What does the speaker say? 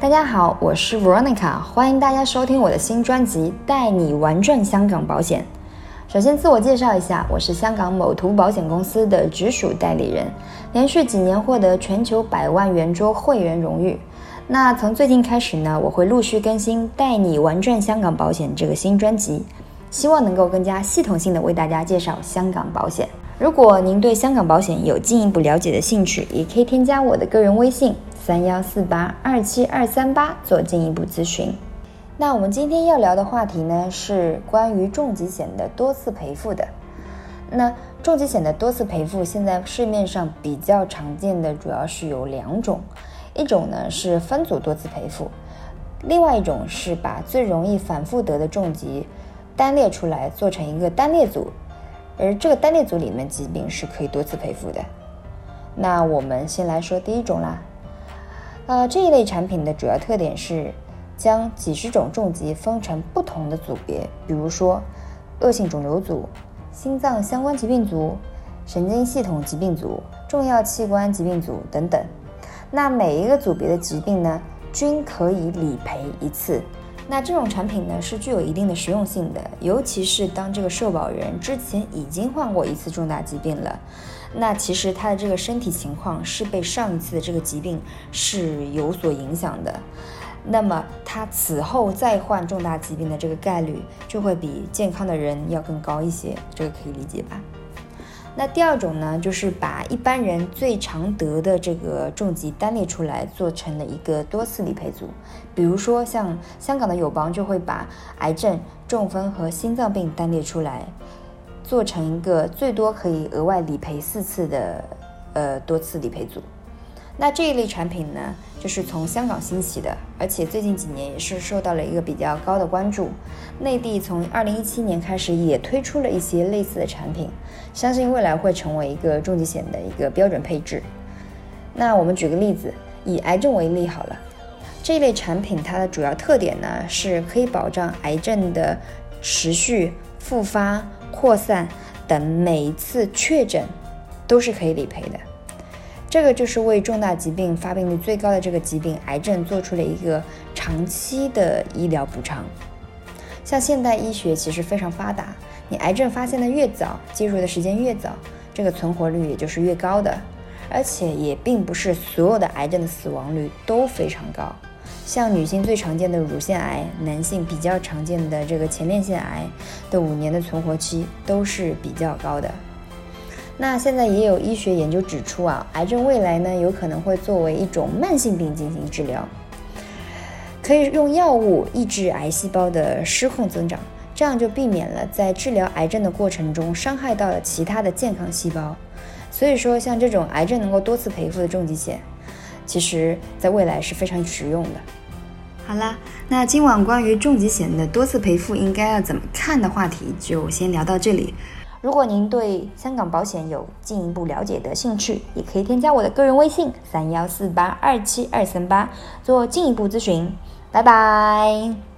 大家好，我是 Veronica，欢迎大家收听我的新专辑《带你玩转香港保险》。首先自我介绍一下，我是香港某图保险公司的直属代理人，连续几年获得全球百万圆桌会员荣誉。那从最近开始呢，我会陆续更新《带你玩转香港保险》这个新专辑，希望能够更加系统性的为大家介绍香港保险。如果您对香港保险有进一步了解的兴趣，也可以添加我的个人微信。三幺四八二七二三八做进一步咨询。那我们今天要聊的话题呢，是关于重疾险的多次赔付的。那重疾险的多次赔付，现在市面上比较常见的主要是有两种，一种呢是分组多次赔付，另外一种是把最容易反复得的重疾单列出来做成一个单列组，而这个单列组里面疾病是可以多次赔付的。那我们先来说第一种啦。呃，这一类产品的主要特点是将几十种重疾分成不同的组别，比如说恶性肿瘤组、心脏相关疾病组、神经系统疾病组、重要器官疾病组等等。那每一个组别的疾病呢，均可以理赔一次。那这种产品呢，是具有一定的实用性的，尤其是当这个受保人之前已经患过一次重大疾病了。那其实他的这个身体情况是被上一次的这个疾病是有所影响的，那么他此后再患重大疾病的这个概率就会比健康的人要更高一些，这个可以理解吧？那第二种呢，就是把一般人最常得的这个重疾单列出来，做成了一个多次理赔组，比如说像香港的友邦就会把癌症、中风和心脏病单列出来。做成一个最多可以额外理赔四次的呃多次理赔组，那这一类产品呢，就是从香港兴起的，而且最近几年也是受到了一个比较高的关注。内地从二零一七年开始也推出了一些类似的产品，相信未来会成为一个重疾险的一个标准配置。那我们举个例子，以癌症为例好了，这一类产品它的主要特点呢，是可以保障癌症的持续复发。扩散等每一次确诊都是可以理赔的，这个就是为重大疾病发病率最高的这个疾病癌症做出了一个长期的医疗补偿。像现代医学其实非常发达，你癌症发现的越早，介入的时间越早，这个存活率也就是越高的，而且也并不是所有的癌症的死亡率都非常高。像女性最常见的乳腺癌，男性比较常见的这个前列腺癌的五年的存活期都是比较高的。那现在也有医学研究指出啊，癌症未来呢有可能会作为一种慢性病进行治疗，可以用药物抑制癌细胞的失控增长，这样就避免了在治疗癌症的过程中伤害到了其他的健康细胞。所以说，像这种癌症能够多次赔付的重疾险，其实在未来是非常实用的。好啦，那今晚关于重疾险的多次赔付应该要怎么看的话题就先聊到这里。如果您对香港保险有进一步了解的兴趣，也可以添加我的个人微信三幺四八二七二三八做进一步咨询。拜拜。